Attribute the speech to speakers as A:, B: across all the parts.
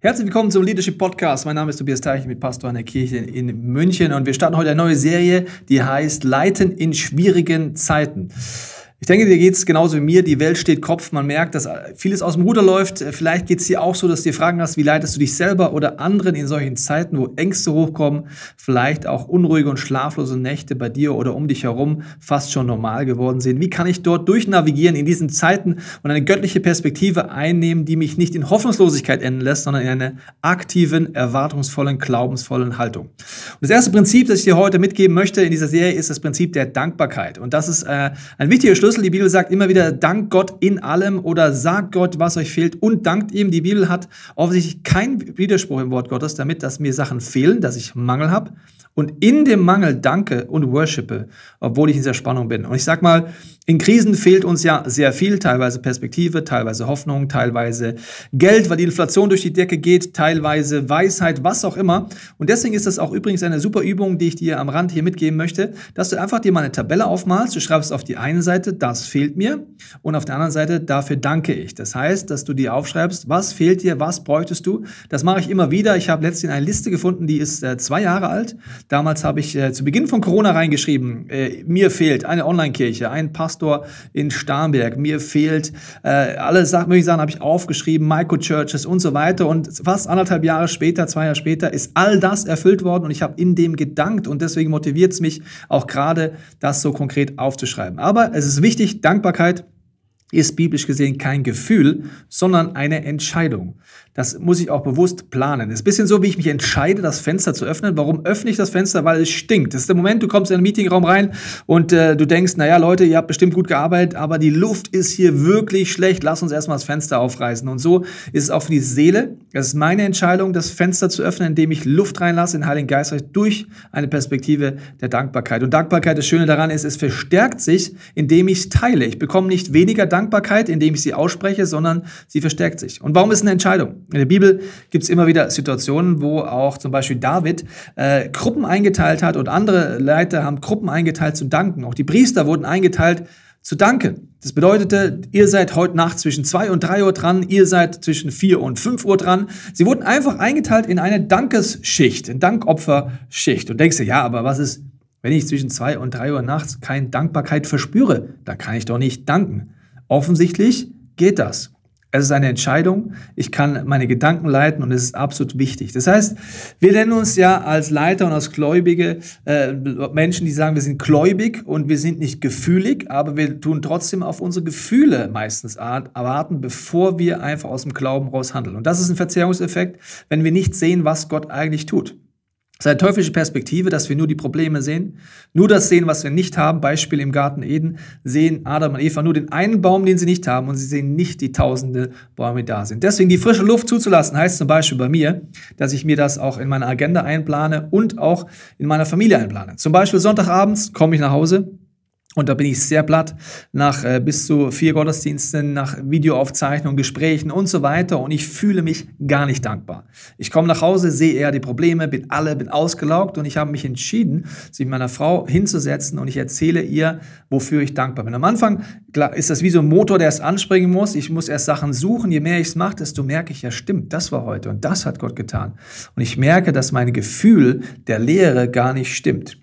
A: Herzlich willkommen zum Leadership Podcast. Mein Name ist Tobias Teich mit Pastor an der Kirche in München und wir starten heute eine neue Serie, die heißt Leiten in schwierigen Zeiten. Ich denke, dir geht's genauso wie mir. Die Welt steht Kopf. Man merkt, dass vieles aus dem Ruder läuft. Vielleicht geht's dir auch so, dass du dir Fragen hast, wie leitest du dich selber oder anderen in solchen Zeiten, wo Ängste hochkommen, vielleicht auch unruhige und schlaflose Nächte bei dir oder um dich herum fast schon normal geworden sind. Wie kann ich dort durchnavigieren in diesen Zeiten und eine göttliche Perspektive einnehmen, die mich nicht in Hoffnungslosigkeit enden lässt, sondern in einer aktiven, erwartungsvollen, glaubensvollen Haltung. Und das erste Prinzip, das ich dir heute mitgeben möchte in dieser Serie, ist das Prinzip der Dankbarkeit. Und das ist äh, ein wichtiger Schlüssel Schlüssel. Die Bibel sagt immer wieder, dank Gott in allem oder sagt Gott, was euch fehlt und dankt ihm. Die Bibel hat offensichtlich keinen Widerspruch im Wort Gottes damit, dass mir Sachen fehlen, dass ich Mangel habe und in dem Mangel danke und worshipe, obwohl ich in dieser Spannung bin. Und ich sag mal, in Krisen fehlt uns ja sehr viel, teilweise Perspektive, teilweise Hoffnung, teilweise Geld, weil die Inflation durch die Decke geht, teilweise Weisheit, was auch immer. Und deswegen ist das auch übrigens eine super Übung, die ich dir am Rand hier mitgeben möchte, dass du einfach dir mal eine Tabelle aufmalst. Du schreibst auf die eine Seite, das fehlt mir, und auf der anderen Seite, dafür danke ich. Das heißt, dass du dir aufschreibst, was fehlt dir, was bräuchtest du. Das mache ich immer wieder. Ich habe letztens eine Liste gefunden, die ist äh, zwei Jahre alt. Damals habe ich äh, zu Beginn von Corona reingeschrieben, äh, mir fehlt eine Online-Kirche, ein Pastor, in Starnberg. Mir fehlt äh, alle Sachen, mögliche Sachen habe ich aufgeschrieben, Microchurches und so weiter. Und fast anderthalb Jahre später, zwei Jahre später, ist all das erfüllt worden und ich habe in dem gedankt und deswegen motiviert es mich auch gerade, das so konkret aufzuschreiben. Aber es ist wichtig, Dankbarkeit ist biblisch gesehen kein Gefühl, sondern eine Entscheidung. Das muss ich auch bewusst planen. Das ist ein bisschen so, wie ich mich entscheide, das Fenster zu öffnen. Warum öffne ich das Fenster? Weil es stinkt. Das ist der Moment, du kommst in den Meetingraum rein und äh, du denkst, naja, Leute, ihr habt bestimmt gut gearbeitet, aber die Luft ist hier wirklich schlecht. Lass uns erstmal das Fenster aufreißen. Und so ist es auch für die Seele. Es ist meine Entscheidung, das Fenster zu öffnen, indem ich Luft reinlasse, den Heiligen Geist durch eine Perspektive der Dankbarkeit. Und Dankbarkeit, das Schöne daran ist, es verstärkt sich, indem ich es teile. Ich bekomme nicht weniger Dankbarkeit, indem ich sie ausspreche, sondern sie verstärkt sich. Und warum ist eine Entscheidung? In der Bibel gibt es immer wieder Situationen, wo auch zum Beispiel David äh, Gruppen eingeteilt hat und andere Leiter haben Gruppen eingeteilt zu danken. Auch die Priester wurden eingeteilt zu danken. Das bedeutete, ihr seid heute Nacht zwischen zwei und drei Uhr dran, ihr seid zwischen vier und fünf Uhr dran. Sie wurden einfach eingeteilt in eine Dankesschicht, eine Dankopferschicht. Und denkst du, ja, aber was ist, wenn ich zwischen zwei und drei Uhr nachts keine Dankbarkeit verspüre? Da kann ich doch nicht danken. Offensichtlich geht das. Es ist eine Entscheidung. Ich kann meine Gedanken leiten und es ist absolut wichtig. Das heißt, wir nennen uns ja als Leiter und als Gläubige äh, Menschen, die sagen, wir sind gläubig und wir sind nicht gefühlig, aber wir tun trotzdem auf unsere Gefühle meistens erwarten, bevor wir einfach aus dem Glauben raus handeln. Und das ist ein Verzerrungseffekt, wenn wir nicht sehen, was Gott eigentlich tut. Das ist eine teuflische Perspektive, dass wir nur die Probleme sehen, nur das sehen, was wir nicht haben. Beispiel im Garten Eden sehen Adam und Eva nur den einen Baum, den sie nicht haben und sie sehen nicht die tausende Bäume, die da sind. Deswegen die frische Luft zuzulassen, heißt zum Beispiel bei mir, dass ich mir das auch in meiner Agenda einplane und auch in meiner Familie einplane. Zum Beispiel Sonntagabends komme ich nach Hause, und da bin ich sehr platt nach äh, bis zu vier Gottesdiensten, nach Videoaufzeichnungen, Gesprächen und so weiter. Und ich fühle mich gar nicht dankbar. Ich komme nach Hause, sehe eher die Probleme, bin alle, bin ausgelaugt und ich habe mich entschieden, sich meiner Frau hinzusetzen und ich erzähle ihr, wofür ich dankbar bin. Am Anfang klar, ist das wie so ein Motor, der es anspringen muss. Ich muss erst Sachen suchen. Je mehr ich es mache, desto merke ich, ja stimmt, das war heute und das hat Gott getan. Und ich merke, dass mein Gefühl der Lehre gar nicht stimmt.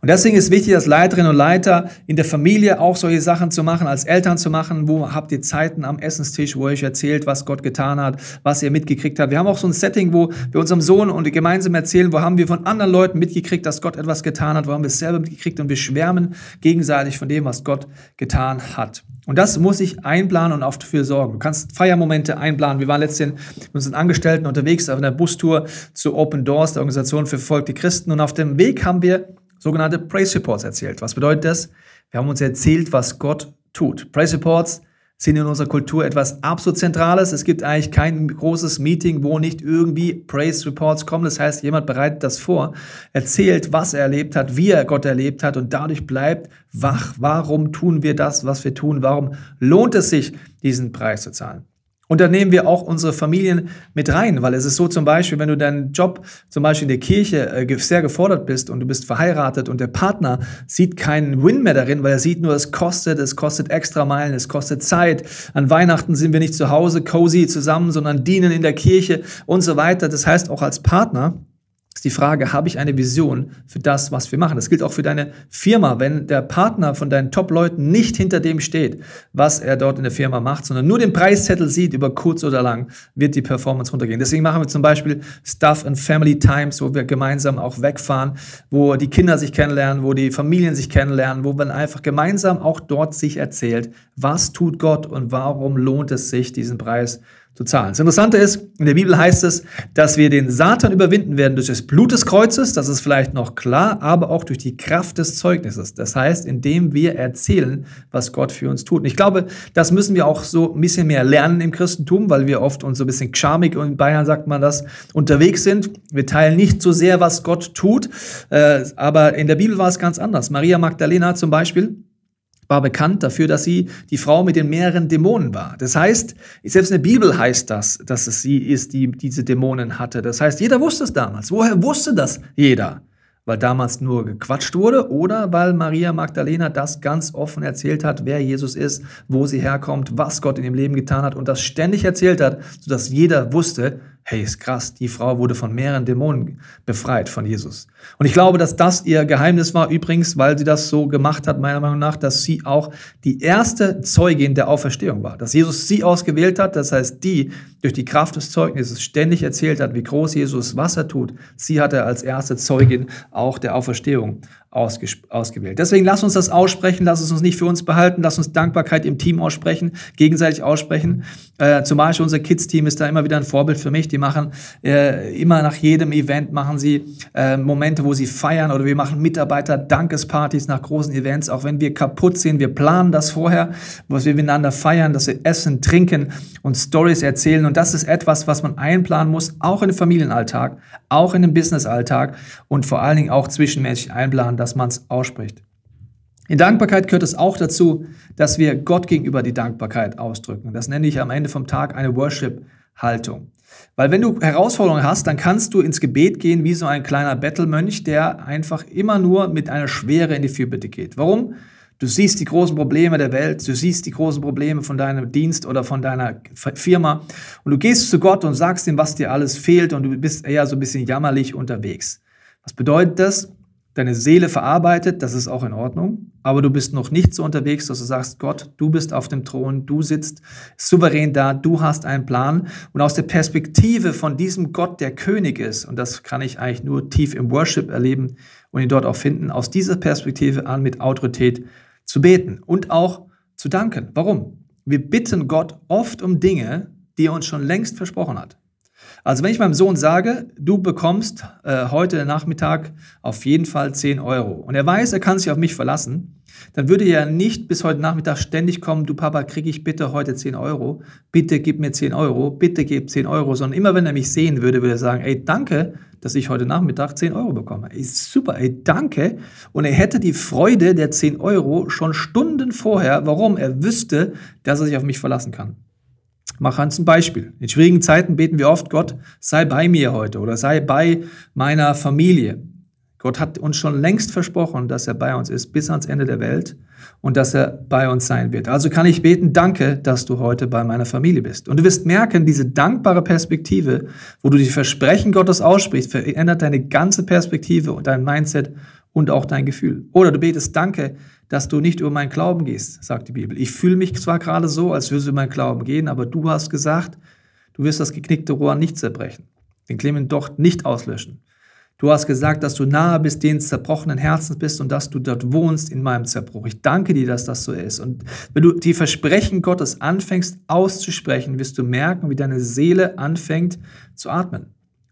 A: Und deswegen ist wichtig, als Leiterinnen und Leiter in der Familie auch solche Sachen zu machen, als Eltern zu machen. Wo habt ihr Zeiten am Essenstisch, wo ihr euch erzählt, was Gott getan hat, was ihr mitgekriegt habt. Wir haben auch so ein Setting, wo wir unserem Sohn und gemeinsam erzählen, wo haben wir von anderen Leuten mitgekriegt, dass Gott etwas getan hat, wo haben wir es selber mitgekriegt und wir schwärmen gegenseitig von dem, was Gott getan hat. Und das muss ich einplanen und auch dafür sorgen. Du kannst Feiermomente einplanen. Wir waren letztens mit unseren Angestellten unterwegs auf einer Bustour zu Open Doors, der Organisation für verfolgte Christen. Und auf dem Weg haben wir sogenannte Praise Reports erzählt. Was bedeutet das? Wir haben uns erzählt, was Gott tut. Praise Reports sind in unserer Kultur etwas absolut Zentrales. Es gibt eigentlich kein großes Meeting, wo nicht irgendwie Praise Reports kommen. Das heißt, jemand bereitet das vor, erzählt, was er erlebt hat, wie er Gott erlebt hat und dadurch bleibt wach. Warum tun wir das, was wir tun? Warum lohnt es sich, diesen Preis zu zahlen? Und da nehmen wir auch unsere Familien mit rein, weil es ist so zum Beispiel, wenn du deinen Job zum Beispiel in der Kirche äh, sehr gefordert bist und du bist verheiratet und der Partner sieht keinen Win mehr darin, weil er sieht nur, es kostet, es kostet extra Meilen, es kostet Zeit. An Weihnachten sind wir nicht zu Hause cozy zusammen, sondern dienen in der Kirche und so weiter. Das heißt, auch als Partner ist die Frage, habe ich eine Vision für das, was wir machen? Das gilt auch für deine Firma. Wenn der Partner von deinen Top-Leuten nicht hinter dem steht, was er dort in der Firma macht, sondern nur den Preiszettel sieht, über kurz oder lang, wird die Performance runtergehen. Deswegen machen wir zum Beispiel Stuff and Family Times, wo wir gemeinsam auch wegfahren, wo die Kinder sich kennenlernen, wo die Familien sich kennenlernen, wo man einfach gemeinsam auch dort sich erzählt, was tut Gott und warum lohnt es sich, diesen Preis zu zahlen. Das Interessante ist, in der Bibel heißt es, dass wir den Satan überwinden werden durch das Blut des Kreuzes, das ist vielleicht noch klar, aber auch durch die Kraft des Zeugnisses. Das heißt, indem wir erzählen, was Gott für uns tut. Und ich glaube, das müssen wir auch so ein bisschen mehr lernen im Christentum, weil wir oft uns so ein bisschen charmig, und in Bayern sagt man das, unterwegs sind. Wir teilen nicht so sehr, was Gott tut, äh, aber in der Bibel war es ganz anders. Maria Magdalena zum Beispiel, war bekannt dafür, dass sie die Frau mit den mehreren Dämonen war. Das heißt, selbst in der Bibel heißt das, dass es sie ist, die diese Dämonen hatte. Das heißt, jeder wusste es damals. Woher wusste das jeder? Weil damals nur gequatscht wurde oder weil Maria Magdalena das ganz offen erzählt hat, wer Jesus ist, wo sie herkommt, was Gott in ihrem Leben getan hat und das ständig erzählt hat, sodass jeder wusste, hey, ist krass, die Frau wurde von mehreren Dämonen befreit von Jesus. Und ich glaube, dass das ihr Geheimnis war, übrigens, weil sie das so gemacht hat, meiner Meinung nach, dass sie auch die erste Zeugin der Auferstehung war. Dass Jesus sie ausgewählt hat, das heißt, die durch die Kraft des Zeugnisses ständig erzählt hat, wie groß Jesus, was er tut. Sie hatte als erste Zeugin auch der Auferstehung ausgewählt. Deswegen lass uns das aussprechen, lass es uns nicht für uns behalten, lass uns Dankbarkeit im Team aussprechen, gegenseitig aussprechen. Äh, zum Beispiel unser Kids-Team ist da immer wieder ein Vorbild für mich. Die machen äh, immer nach jedem Event machen sie äh, Momente, wo sie feiern oder wir machen Mitarbeiter-Dankespartys nach großen Events, auch wenn wir kaputt sind. Wir planen das vorher, was wir miteinander feiern, dass wir essen, trinken und Stories erzählen. Und das ist etwas, was man einplanen muss, auch in den Familienalltag, auch in den Businessalltag und vor allen Dingen auch zwischenmenschlich einplanen dass man es ausspricht. In Dankbarkeit gehört es auch dazu, dass wir Gott gegenüber die Dankbarkeit ausdrücken. Das nenne ich am Ende vom Tag eine Worship-Haltung. Weil wenn du Herausforderungen hast, dann kannst du ins Gebet gehen wie so ein kleiner Bettelmönch, der einfach immer nur mit einer Schwere in die Fürbitte geht. Warum? Du siehst die großen Probleme der Welt, du siehst die großen Probleme von deinem Dienst oder von deiner Firma und du gehst zu Gott und sagst ihm, was dir alles fehlt und du bist eher so ein bisschen jammerlich unterwegs. Was bedeutet das? Deine Seele verarbeitet, das ist auch in Ordnung, aber du bist noch nicht so unterwegs, dass du sagst, Gott, du bist auf dem Thron, du sitzt souverän da, du hast einen Plan und aus der Perspektive von diesem Gott, der König ist, und das kann ich eigentlich nur tief im Worship erleben und ihn dort auch finden, aus dieser Perspektive an mit Autorität zu beten und auch zu danken. Warum? Wir bitten Gott oft um Dinge, die er uns schon längst versprochen hat. Also wenn ich meinem Sohn sage, du bekommst äh, heute Nachmittag auf jeden Fall 10 Euro und er weiß, er kann sich auf mich verlassen, dann würde er nicht bis heute Nachmittag ständig kommen, du Papa, kriege ich bitte heute 10 Euro, bitte gib mir 10 Euro, bitte gib 10 Euro, sondern immer wenn er mich sehen würde, würde er sagen, ey, danke, dass ich heute Nachmittag 10 Euro bekomme. Ey, super, ey, danke. Und er hätte die Freude der 10 Euro schon Stunden vorher, warum? Er wüsste, dass er sich auf mich verlassen kann. Mach uns ein Beispiel. In schwierigen Zeiten beten wir oft, Gott, sei bei mir heute oder sei bei meiner Familie. Gott hat uns schon längst versprochen, dass er bei uns ist bis ans Ende der Welt und dass er bei uns sein wird. Also kann ich beten, danke, dass du heute bei meiner Familie bist. Und du wirst merken, diese dankbare Perspektive, wo du die Versprechen Gottes aussprichst, verändert deine ganze Perspektive und dein Mindset und auch dein Gefühl. Oder du betest, danke, dass du nicht über meinen Glauben gehst, sagt die Bibel. Ich fühle mich zwar gerade so, als würde es über meinen Glauben gehen, aber du hast gesagt, du wirst das geknickte Rohr nicht zerbrechen, den Clement Docht nicht auslöschen. Du hast gesagt, dass du nahe bist den zerbrochenen Herzens bist und dass du dort wohnst in meinem Zerbruch. Ich danke dir, dass das so ist. Und wenn du die Versprechen Gottes anfängst auszusprechen, wirst du merken, wie deine Seele anfängt zu atmen.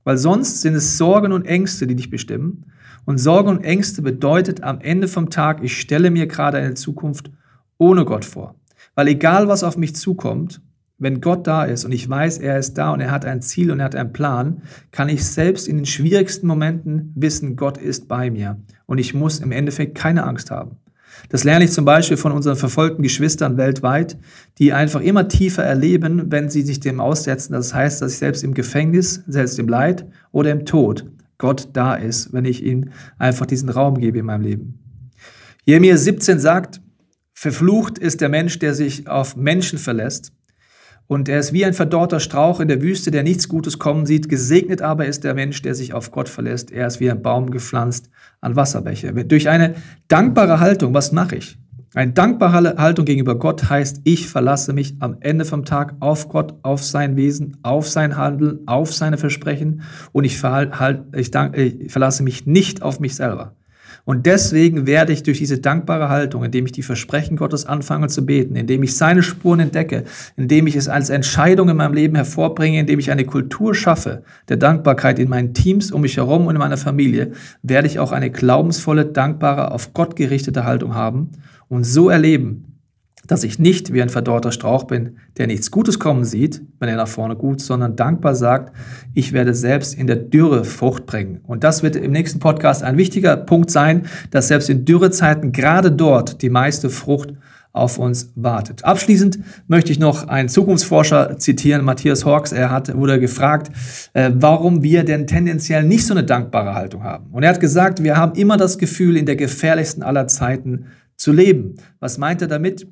A: Weil sonst sind es Sorgen und Ängste, die dich bestimmen. Und Sorge und Ängste bedeutet am Ende vom Tag, ich stelle mir gerade eine Zukunft ohne Gott vor. Weil egal was auf mich zukommt, wenn Gott da ist und ich weiß, er ist da und er hat ein Ziel und er hat einen Plan, kann ich selbst in den schwierigsten Momenten wissen, Gott ist bei mir. Und ich muss im Endeffekt keine Angst haben. Das lerne ich zum Beispiel von unseren verfolgten Geschwistern weltweit, die einfach immer tiefer erleben, wenn sie sich dem aussetzen. Das heißt, dass ich selbst im Gefängnis, selbst im Leid oder im Tod Gott da ist, wenn ich ihm einfach diesen Raum gebe in meinem Leben. Jeremia 17 sagt, verflucht ist der Mensch, der sich auf Menschen verlässt. Und er ist wie ein verdorrter Strauch in der Wüste, der nichts Gutes kommen sieht. Gesegnet aber ist der Mensch, der sich auf Gott verlässt. Er ist wie ein Baum gepflanzt an Wasserbäche. Durch eine dankbare Haltung, was mache ich? Eine dankbare Haltung gegenüber Gott heißt, ich verlasse mich am Ende vom Tag auf Gott, auf sein Wesen, auf sein Handeln, auf seine Versprechen und ich, verhalt, ich, ich verlasse mich nicht auf mich selber. Und deswegen werde ich durch diese dankbare Haltung, indem ich die Versprechen Gottes anfange zu beten, indem ich seine Spuren entdecke, indem ich es als Entscheidung in meinem Leben hervorbringe, indem ich eine Kultur schaffe der Dankbarkeit in meinen Teams um mich herum und in meiner Familie, werde ich auch eine glaubensvolle, dankbare, auf Gott gerichtete Haltung haben und so erleben, dass ich nicht wie ein verdorrter Strauch bin, der nichts Gutes kommen sieht, wenn er nach vorne gut, sondern dankbar sagt, ich werde selbst in der Dürre Frucht bringen. Und das wird im nächsten Podcast ein wichtiger Punkt sein, dass selbst in Dürrezeiten gerade dort die meiste Frucht auf uns wartet. Abschließend möchte ich noch einen Zukunftsforscher zitieren, Matthias Hawks. Er hat, wurde gefragt, äh, warum wir denn tendenziell nicht so eine dankbare Haltung haben. Und er hat gesagt, wir haben immer das Gefühl, in der gefährlichsten aller Zeiten zu leben. Was meint er damit?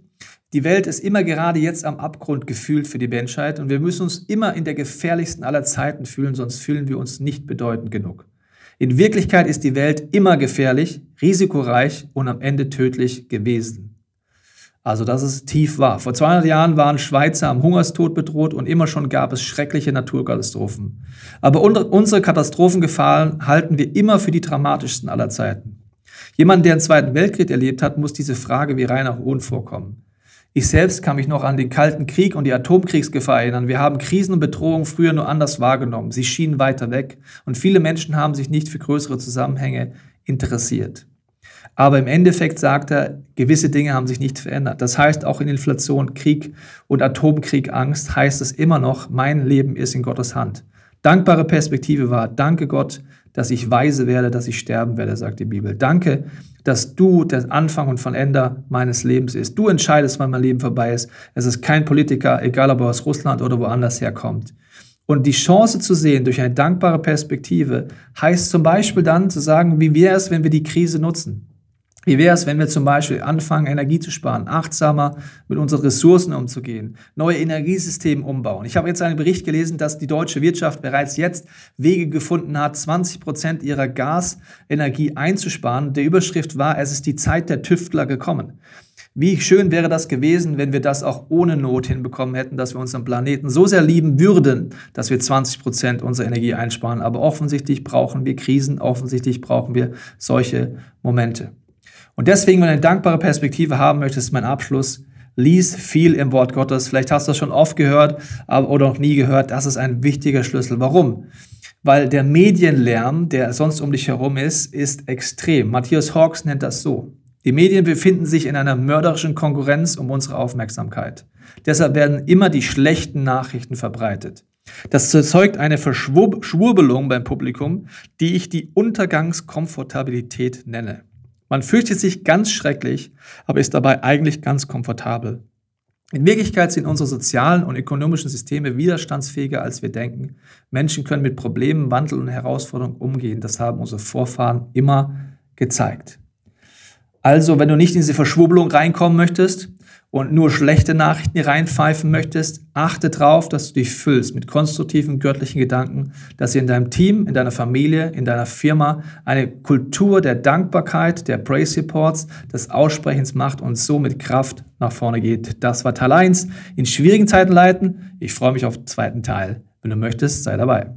A: Die Welt ist immer gerade jetzt am Abgrund gefühlt für die Menschheit und wir müssen uns immer in der gefährlichsten aller Zeiten fühlen, sonst fühlen wir uns nicht bedeutend genug. In Wirklichkeit ist die Welt immer gefährlich, risikoreich und am Ende tödlich gewesen. Also das ist tief wahr. Vor 200 Jahren waren Schweizer am Hungerstod bedroht und immer schon gab es schreckliche Naturkatastrophen. Aber unsere Katastrophengefahren halten wir immer für die dramatischsten aller Zeiten. Jemand, der den Zweiten Weltkrieg erlebt hat, muss diese Frage wie reiner Hohn vorkommen. Ich selbst kann mich noch an den Kalten Krieg und die Atomkriegsgefahr erinnern. Wir haben Krisen und Bedrohungen früher nur anders wahrgenommen. Sie schienen weiter weg und viele Menschen haben sich nicht für größere Zusammenhänge interessiert. Aber im Endeffekt sagt er, gewisse Dinge haben sich nicht verändert. Das heißt, auch in Inflation, Krieg und Atomkrieg, Angst, heißt es immer noch, mein Leben ist in Gottes Hand. Dankbare Perspektive war, danke Gott, dass ich weise werde, dass ich sterben werde, sagt die Bibel. Danke, dass du der Anfang und von Ende meines Lebens ist. Du entscheidest, wann mein Leben vorbei ist. Es ist kein Politiker, egal ob er aus Russland oder woanders herkommt. Und die Chance zu sehen durch eine dankbare Perspektive heißt zum Beispiel dann zu sagen, wie wäre es, wenn wir die Krise nutzen? Wie wäre es, wenn wir zum Beispiel anfangen, Energie zu sparen, achtsamer mit unseren Ressourcen umzugehen, neue Energiesysteme umbauen? Ich habe jetzt einen Bericht gelesen, dass die deutsche Wirtschaft bereits jetzt Wege gefunden hat, 20 Prozent ihrer Gasenergie einzusparen. Der Überschrift war, es ist die Zeit der Tüftler gekommen. Wie schön wäre das gewesen, wenn wir das auch ohne Not hinbekommen hätten, dass wir unseren Planeten so sehr lieben würden, dass wir 20 Prozent unserer Energie einsparen. Aber offensichtlich brauchen wir Krisen, offensichtlich brauchen wir solche Momente. Und deswegen, wenn du eine dankbare Perspektive haben möchtest, mein Abschluss, lies viel im Wort Gottes. Vielleicht hast du das schon oft gehört oder noch nie gehört. Das ist ein wichtiger Schlüssel. Warum? Weil der Medienlärm, der sonst um dich herum ist, ist extrem. Matthias Hawks nennt das so. Die Medien befinden sich in einer mörderischen Konkurrenz um unsere Aufmerksamkeit. Deshalb werden immer die schlechten Nachrichten verbreitet. Das erzeugt eine Verschwurbelung beim Publikum, die ich die Untergangskomfortabilität nenne. Man fürchtet sich ganz schrecklich, aber ist dabei eigentlich ganz komfortabel. In Wirklichkeit sind unsere sozialen und ökonomischen Systeme widerstandsfähiger, als wir denken. Menschen können mit Problemen, Wandel und Herausforderungen umgehen. Das haben unsere Vorfahren immer gezeigt. Also, wenn du nicht in diese Verschwurbelung reinkommen möchtest, und nur schlechte Nachrichten reinpfeifen möchtest, achte darauf, dass du dich füllst mit konstruktiven göttlichen Gedanken, dass ihr in deinem Team, in deiner Familie, in deiner Firma eine Kultur der Dankbarkeit, der Praise Reports, des Aussprechens macht und so mit Kraft nach vorne geht. Das war Teil 1. In schwierigen Zeiten leiten. Ich freue mich auf den zweiten Teil. Wenn du möchtest, sei dabei.